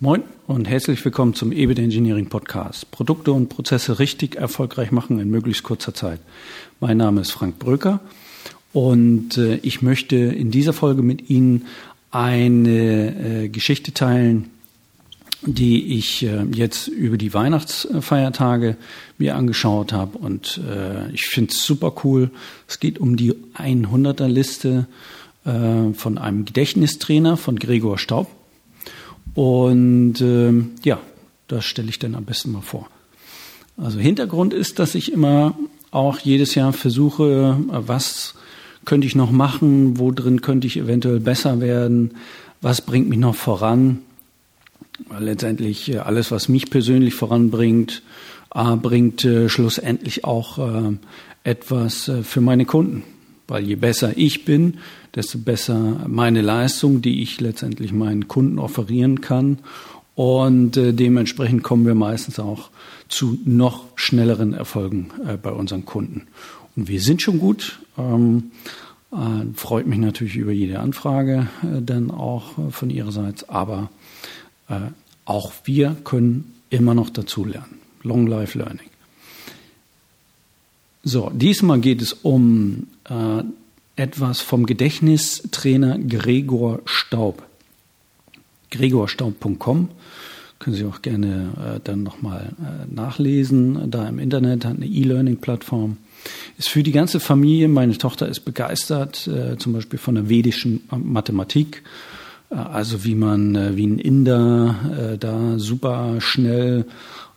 Moin und herzlich willkommen zum EBIT Engineering Podcast. Produkte und Prozesse richtig erfolgreich machen in möglichst kurzer Zeit. Mein Name ist Frank Bröker und äh, ich möchte in dieser Folge mit Ihnen eine äh, Geschichte teilen, die ich äh, jetzt über die Weihnachtsfeiertage mir angeschaut habe und ich finde es super cool. Es geht um die 100er Liste von einem Gedächtnistrainer von Gregor Staub und ähm, ja, das stelle ich dann am besten mal vor. Also Hintergrund ist, dass ich immer auch jedes Jahr versuche, was könnte ich noch machen, wo drin könnte ich eventuell besser werden, was bringt mich noch voran. Weil letztendlich äh, alles, was mich persönlich voranbringt, äh, bringt äh, schlussendlich auch äh, etwas äh, für meine Kunden. Weil je besser ich bin, desto besser meine Leistung, die ich letztendlich meinen Kunden offerieren kann. Und äh, dementsprechend kommen wir meistens auch zu noch schnelleren Erfolgen äh, bei unseren Kunden. Und wir sind schon gut. Ähm, äh, freut mich natürlich über jede Anfrage dann auch von Ihrerseits. Aber auch wir können immer noch dazulernen. Long Life Learning. So, diesmal geht es um äh, etwas vom Gedächtnistrainer Gregor Staub. gregorstaub.com können Sie auch gerne äh, dann nochmal äh, nachlesen. Da im Internet hat eine E-Learning-Plattform. Ist für die ganze Familie. Meine Tochter ist begeistert, äh, zum Beispiel von der vedischen Mathematik. Äh, also wie man, äh, wie ein Inder äh, da super schnell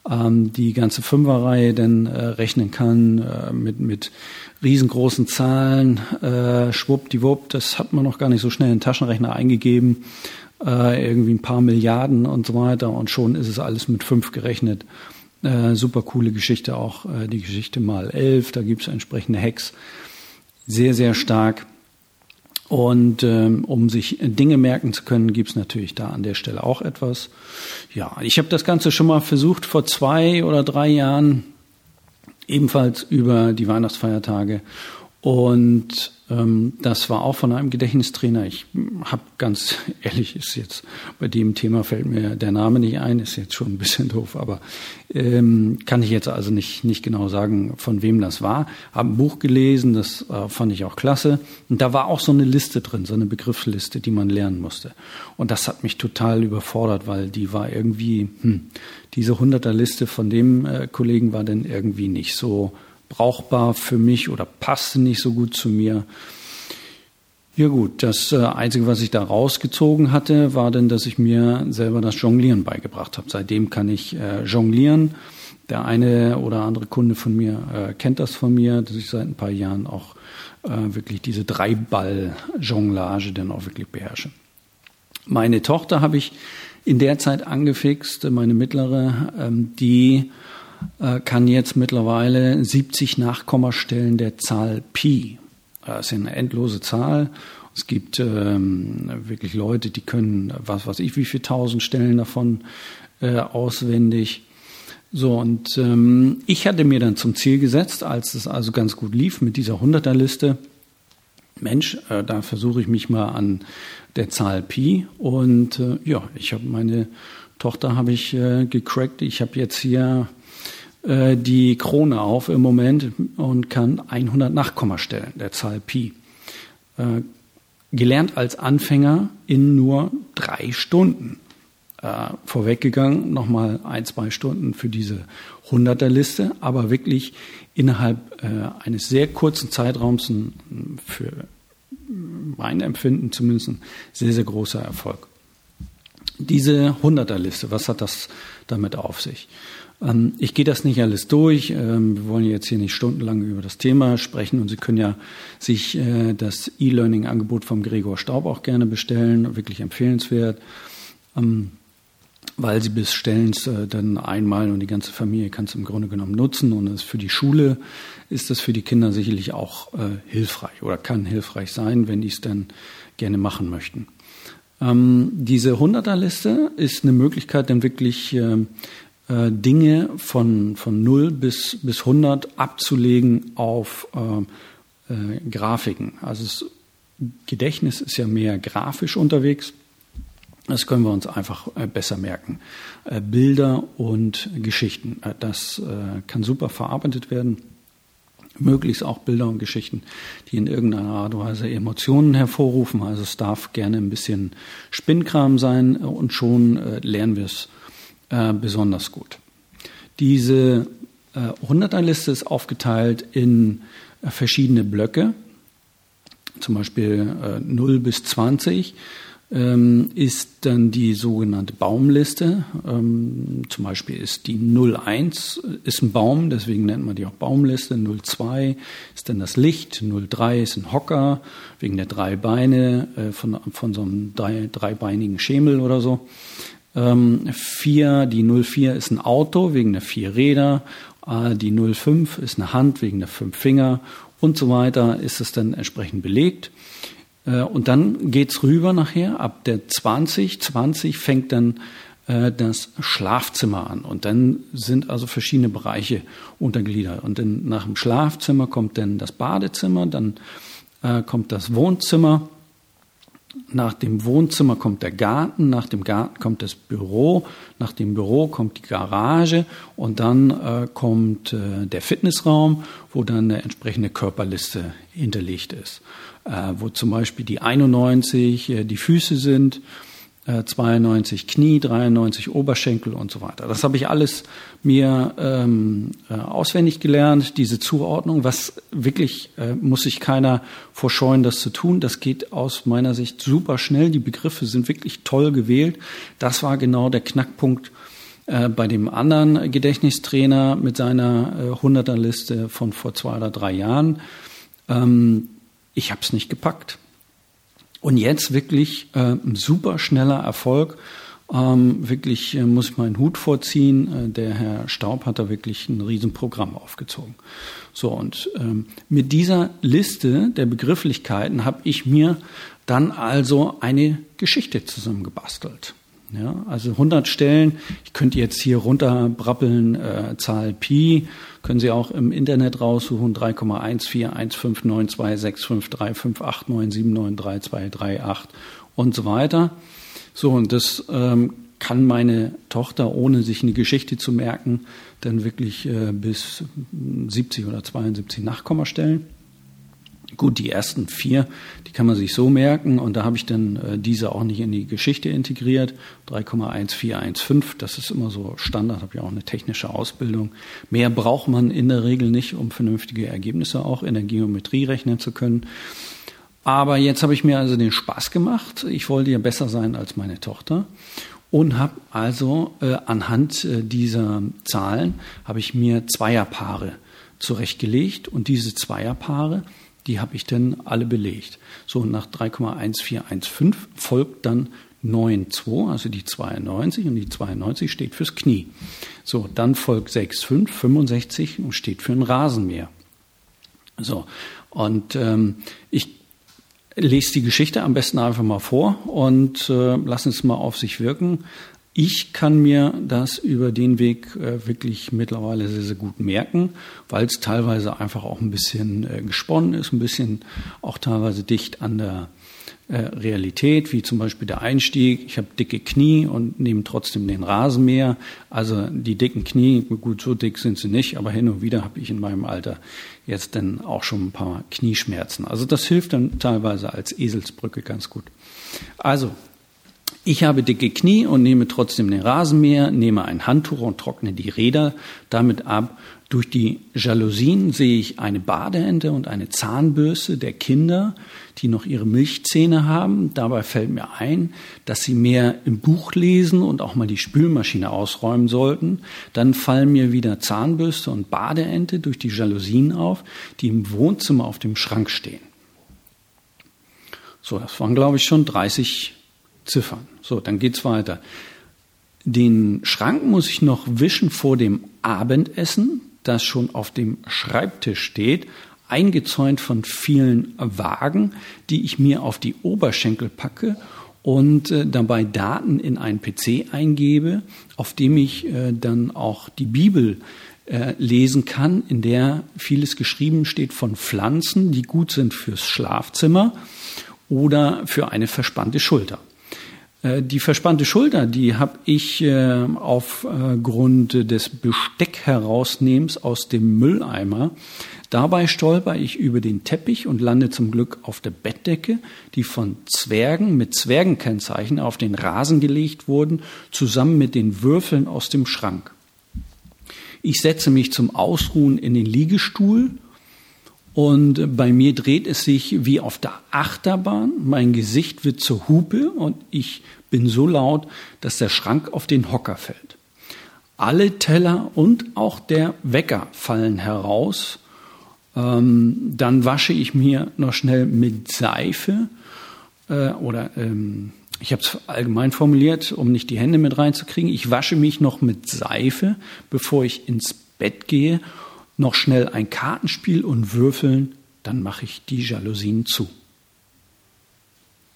ähm, die ganze Fünferreihe dann äh, rechnen kann äh, mit, mit riesengroßen Zahlen, äh, schwuppdiwupp, das hat man noch gar nicht so schnell in den Taschenrechner eingegeben, äh, irgendwie ein paar Milliarden und so weiter und schon ist es alles mit fünf gerechnet. Äh, super coole Geschichte auch, äh, die Geschichte mal elf, da gibt es entsprechende Hacks. Sehr, sehr stark. Und ähm, um sich Dinge merken zu können, gibt's natürlich da an der Stelle auch etwas. Ja, ich habe das Ganze schon mal versucht vor zwei oder drei Jahren, ebenfalls über die Weihnachtsfeiertage. Und ähm, das war auch von einem Gedächtnistrainer. Ich habe ganz ehrlich, ist jetzt bei dem Thema fällt mir der Name nicht ein, ist jetzt schon ein bisschen doof, aber ähm, kann ich jetzt also nicht, nicht genau sagen, von wem das war. Habe ein Buch gelesen, das äh, fand ich auch klasse. Und da war auch so eine Liste drin, so eine Begriffsliste, die man lernen musste. Und das hat mich total überfordert, weil die war irgendwie, hm, diese Hunderterliste von dem äh, Kollegen war dann irgendwie nicht so brauchbar für mich oder passte nicht so gut zu mir. Ja gut, das äh, Einzige, was ich da rausgezogen hatte, war dann, dass ich mir selber das Jonglieren beigebracht habe. Seitdem kann ich äh, jonglieren. Der eine oder andere Kunde von mir äh, kennt das von mir, dass ich seit ein paar Jahren auch äh, wirklich diese Dreiball-Jonglage dann auch wirklich beherrsche. Meine Tochter habe ich in der Zeit angefixt, meine mittlere, ähm, die kann jetzt mittlerweile 70 Nachkommastellen der Zahl Pi. Das ist eine endlose Zahl. Es gibt ähm, wirklich Leute, die können, was weiß ich, wie viele tausend Stellen davon äh, auswendig. So, und ähm, ich hatte mir dann zum Ziel gesetzt, als es also ganz gut lief mit dieser Hunderterliste, Mensch, äh, da versuche ich mich mal an der Zahl Pi. Und äh, ja, ich habe meine Tochter habe ich äh, gecrackt. Ich habe jetzt hier äh, die Krone auf im Moment und kann 100 Nachkommastellen der Zahl Pi. Äh, gelernt als Anfänger in nur drei Stunden. Äh, vorweggegangen, nochmal ein, zwei Stunden für diese Hunderterliste, aber wirklich innerhalb äh, eines sehr kurzen Zeitraums ein, für mein Empfinden zumindest ein sehr, sehr großer Erfolg. Diese Hunderterliste, was hat das damit auf sich? Ähm, ich gehe das nicht alles durch. Ähm, wir wollen jetzt hier nicht stundenlang über das Thema sprechen und Sie können ja sich äh, das E-Learning-Angebot vom Gregor Staub auch gerne bestellen. Wirklich empfehlenswert, ähm, weil Sie bestellen es äh, dann einmal und die ganze Familie kann es im Grunde genommen nutzen und es für die Schule ist das für die Kinder sicherlich auch äh, hilfreich oder kann hilfreich sein, wenn die es dann gerne machen möchten. diese Hunderterliste ist eine Möglichkeit, dann wirklich äh, Dinge von, von 0 bis, bis 100 abzulegen auf äh, äh, Grafiken. Also das Gedächtnis ist ja mehr grafisch unterwegs. Das können wir uns einfach äh, besser merken. Äh, Bilder und Geschichten, das kann super verarbeitet werden. Möglichst auch Bilder und Geschichten, die in irgendeiner Art und Weise Emotionen hervorrufen. Also es darf gerne ein bisschen Spinnkram sein und schon lernen wir es besonders gut. Diese 100er-Liste ist aufgeteilt in verschiedene Blöcke, zum Beispiel 0 bis 20 ähm, ist dann die sogenannte Baumliste. Ähm, zum Beispiel ist die 01 ist ein Baum, deswegen nennt man die auch Baumliste. 02 ist dann das Licht. 03 ist ein Hocker, wegen der drei Beine äh, von, von so einem drei, dreibeinigen Schemel oder so. Ähm, 4, die 04 ist ein Auto wegen der vier Räder. Äh, die 05 ist eine Hand wegen der fünf Finger und so weiter ist es dann entsprechend belegt. Äh, und dann geht's rüber nachher, ab der 20, 20 fängt dann äh, das Schlafzimmer an. Und dann sind also verschiedene Bereiche untergliedert. Und dann nach dem Schlafzimmer kommt dann das Badezimmer, dann äh, kommt das Wohnzimmer, nach dem Wohnzimmer kommt der Garten, nach dem Garten kommt das Büro, nach dem Büro kommt die Garage und dann äh, kommt äh, der Fitnessraum, wo dann eine entsprechende Körperliste hinterlegt ist. Äh, wo zum Beispiel die 91 äh, die Füße sind, 92 Knie, 93 Oberschenkel und so weiter. Das habe ich alles mir ähm, äh, auswendig gelernt, diese Zuordnung. Was wirklich äh, muss sich keiner vorscheuen, das zu tun. Das geht aus meiner Sicht super schnell. Die Begriffe sind wirklich toll gewählt. Das war genau der Knackpunkt äh, bei dem anderen Gedächtnistrainer mit seiner äh, 100er-Liste von vor zwei oder drei Jahren. Ähm, ich habe es nicht gepackt. Und jetzt wirklich äh, ein super schneller Erfolg. Ähm, wirklich äh, muss ich meinen Hut vorziehen. Äh, der Herr Staub hat da wirklich ein Riesenprogramm aufgezogen. So, und ähm, mit dieser Liste der Begrifflichkeiten habe ich mir dann also eine Geschichte zusammengebastelt. Ja, also 100 Stellen. Ich könnte jetzt hier runterbrappeln, äh, Zahl Pi, können Sie auch im Internet raussuchen, 3,14159265358979932338 und so weiter. So, und das ähm, kann meine Tochter, ohne sich eine Geschichte zu merken, dann wirklich äh, bis 70 oder 72 Nachkommastellen. Gut, die ersten vier, die kann man sich so merken und da habe ich dann äh, diese auch nicht in die Geschichte integriert. 3,1415, das ist immer so Standard, habe ja auch eine technische Ausbildung. Mehr braucht man in der Regel nicht, um vernünftige Ergebnisse auch in der Geometrie rechnen zu können. Aber jetzt habe ich mir also den Spaß gemacht. Ich wollte ja besser sein als meine Tochter und habe also äh, anhand äh, dieser Zahlen habe ich mir Zweierpaare zurechtgelegt und diese Zweierpaare die habe ich dann alle belegt. So, nach 3,1415 folgt dann 9,2, also die 92 und die 92 steht fürs Knie. So, dann folgt 6,5, 65 und steht für ein Rasenmäher. So, und ähm, ich lese die Geschichte am besten einfach mal vor und äh, lass es mal auf sich wirken. Ich kann mir das über den Weg äh, wirklich mittlerweile sehr, sehr gut merken, weil es teilweise einfach auch ein bisschen äh, gesponnen ist, ein bisschen auch teilweise dicht an der äh, Realität, wie zum Beispiel der Einstieg. Ich habe dicke Knie und nehme trotzdem den Rasenmäher. Also die dicken Knie, gut, so dick sind sie nicht, aber hin und wieder habe ich in meinem Alter jetzt dann auch schon ein paar Knieschmerzen. Also das hilft dann teilweise als Eselsbrücke ganz gut. Also ich habe dicke Knie und nehme trotzdem den Rasenmäher, nehme ein Handtuch und trockne die Räder damit ab. Durch die Jalousien sehe ich eine Badeente und eine Zahnbürste der Kinder, die noch ihre Milchzähne haben. Dabei fällt mir ein, dass sie mehr im Buch lesen und auch mal die Spülmaschine ausräumen sollten. Dann fallen mir wieder Zahnbürste und Badeente durch die Jalousien auf, die im Wohnzimmer auf dem Schrank stehen. So, das waren, glaube ich, schon 30 Ziffern. So, dann geht's weiter. Den Schrank muss ich noch wischen vor dem Abendessen, das schon auf dem Schreibtisch steht, eingezäunt von vielen Wagen, die ich mir auf die Oberschenkel packe und äh, dabei Daten in einen PC eingebe, auf dem ich äh, dann auch die Bibel äh, lesen kann, in der vieles geschrieben steht von Pflanzen, die gut sind fürs Schlafzimmer oder für eine verspannte Schulter. Äh, die verspannte Schulter, die habe ich äh, aufgrund des Besteck-Herausnehmens aus dem Mülleimer. Dabei stolper ich über den Teppich und lande zum Glück auf der Bettdecke, die von Zwergen mit Zwergenkennzeichen auf den Rasen gelegt wurden, zusammen mit den Würfeln aus dem Schrank. Ich setze mich zum Ausruhen in den Liegestuhl und bei mir dreht es sich wie auf der Achterbahn. Mein Gesicht wird zur Hupe und ich bin so laut, dass der Schrank auf den Hocker fällt. Alle Teller und auch der Wecker fallen heraus. Ähm, dann wasche ich mir noch schnell mit Seife äh, oder ähm, ich habe es allgemein formuliert, um nicht die Hände mit reinzukriegen. Ich wasche mich noch mit Seife, bevor ich ins Bett gehe noch schnell ein Kartenspiel und würfeln, dann mache ich die Jalousien zu.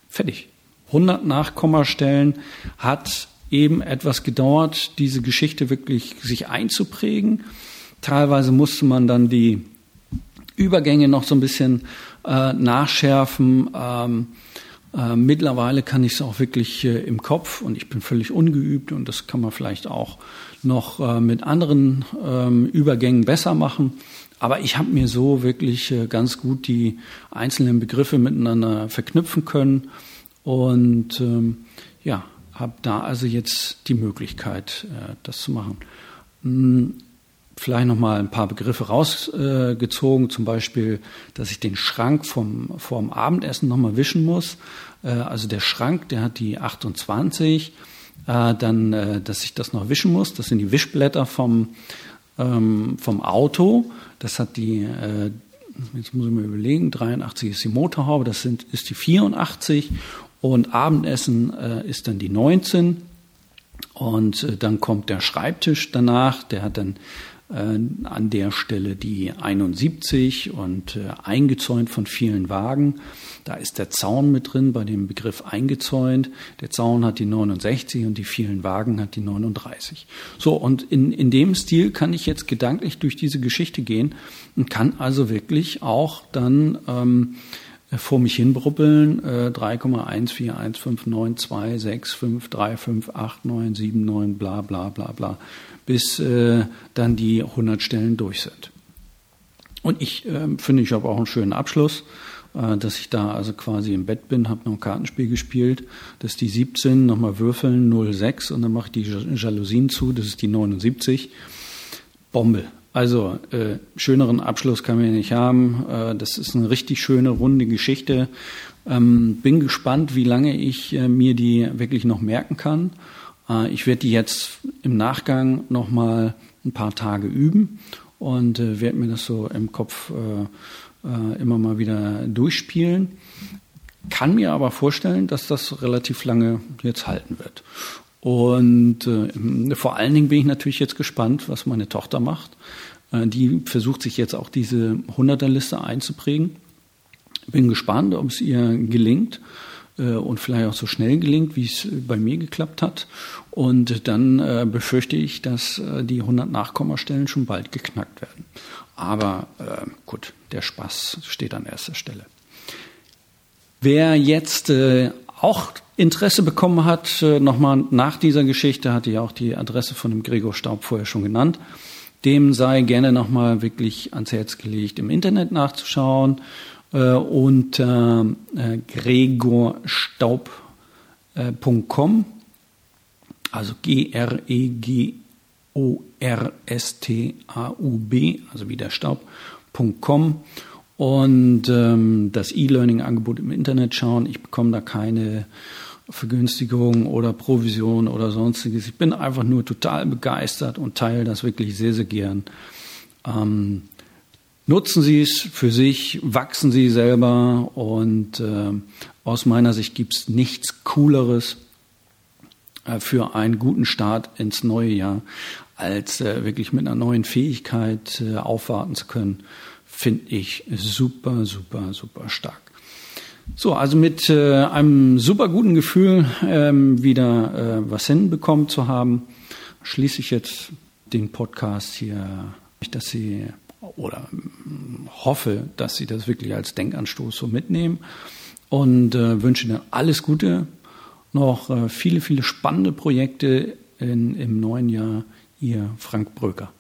Fertig. 100 Nachkommastellen hat eben etwas gedauert, diese Geschichte wirklich sich einzuprägen. Teilweise musste man dann die Übergänge noch so ein bisschen äh, nachschärfen. Ähm, äh, mittlerweile kann ich es auch wirklich äh, im Kopf und ich bin völlig ungeübt und das kann man vielleicht auch noch äh, mit anderen ähm, Übergängen besser machen. Aber ich habe mir so wirklich äh, ganz gut die einzelnen Begriffe miteinander verknüpfen können und ähm, ja, habe da also jetzt die Möglichkeit, äh, das zu machen. Vielleicht noch mal ein paar Begriffe rausgezogen, zum Beispiel, dass ich den Schrank vom, vorm Abendessen noch mal wischen muss. Äh, also der Schrank, der hat die 28, äh, dann, äh, dass ich das noch wischen muss. Das sind die Wischblätter vom, ähm, vom Auto. Das hat die, jetzt muss ich mir überlegen, 83 ist die Motorhaube, das sind, ist die 84 und Abendessen ist dann die 19. Und dann kommt der Schreibtisch danach, der hat dann äh, an der Stelle die 71 und äh, eingezäunt von vielen Wagen. Da ist der Zaun mit drin bei dem Begriff eingezäunt. Der Zaun hat die 69 und die vielen Wagen hat die 39. So, und in, in dem Stil kann ich jetzt gedanklich durch diese Geschichte gehen und kann also wirklich auch dann ähm, vor mich hinbruppeln, äh, 3,141592655358979 bla bla bla bla bis äh, dann die 100 Stellen durch sind. Und ich äh, finde, ich habe auch einen schönen Abschluss, äh, dass ich da also quasi im Bett bin, habe noch ein Kartenspiel gespielt, das ist die 17, nochmal würfeln, 06 und dann mache ich die Jalousien zu, das ist die 79. Bombe. Also äh, schöneren Abschluss kann man nicht haben. Äh, das ist eine richtig schöne, runde Geschichte. Ähm, bin gespannt, wie lange ich äh, mir die wirklich noch merken kann. Äh, ich werde die jetzt im Nachgang nochmal ein paar Tage üben und äh, werde mir das so im Kopf äh, immer mal wieder durchspielen. Kann mir aber vorstellen, dass das relativ lange jetzt halten wird. Und äh, vor allen Dingen bin ich natürlich jetzt gespannt, was meine Tochter macht. Äh, die versucht sich jetzt auch diese Hunderterliste einzuprägen. Bin gespannt, ob es ihr gelingt. Äh, und vielleicht auch so schnell gelingt, wie es bei mir geklappt hat. Und dann äh, befürchte ich, dass äh, die 100 Nachkommastellen schon bald geknackt werden. Aber äh, gut, der Spaß steht an erster Stelle. Wer jetzt äh, auch Interesse bekommen hat, äh, nochmal nach dieser Geschichte, hatte ja auch die Adresse von dem Gregor Staub vorher schon genannt, dem sei gerne nochmal wirklich ans Herz gelegt, im Internet nachzuschauen äh, unter äh, gregorstaub.com, also G-R-E-G-O-R-S-T-A-U-B, also wie der Staub.com und ähm, das E-Learning-Angebot im Internet schauen. Ich bekomme da keine Vergünstigung oder Provision oder sonstiges. Ich bin einfach nur total begeistert und teile das wirklich sehr, sehr gern. Ähm, Nutzen Sie es für sich, wachsen Sie selber und äh, aus meiner Sicht gibt es nichts Cooleres äh, für einen guten Start ins neue Jahr, als äh, wirklich mit einer neuen Fähigkeit äh, aufwarten zu können, finde ich super, super, super stark. So, also mit äh, einem super guten Gefühl ähm, wieder äh, was hinbekommen zu haben, schließe ich jetzt den Podcast hier, dass Sie oder hoffe, dass Sie das wirklich als Denkanstoß so mitnehmen und äh, wünsche Ihnen alles Gute, noch viele, viele spannende Projekte in, im neuen Jahr. Ihr Frank Bröker.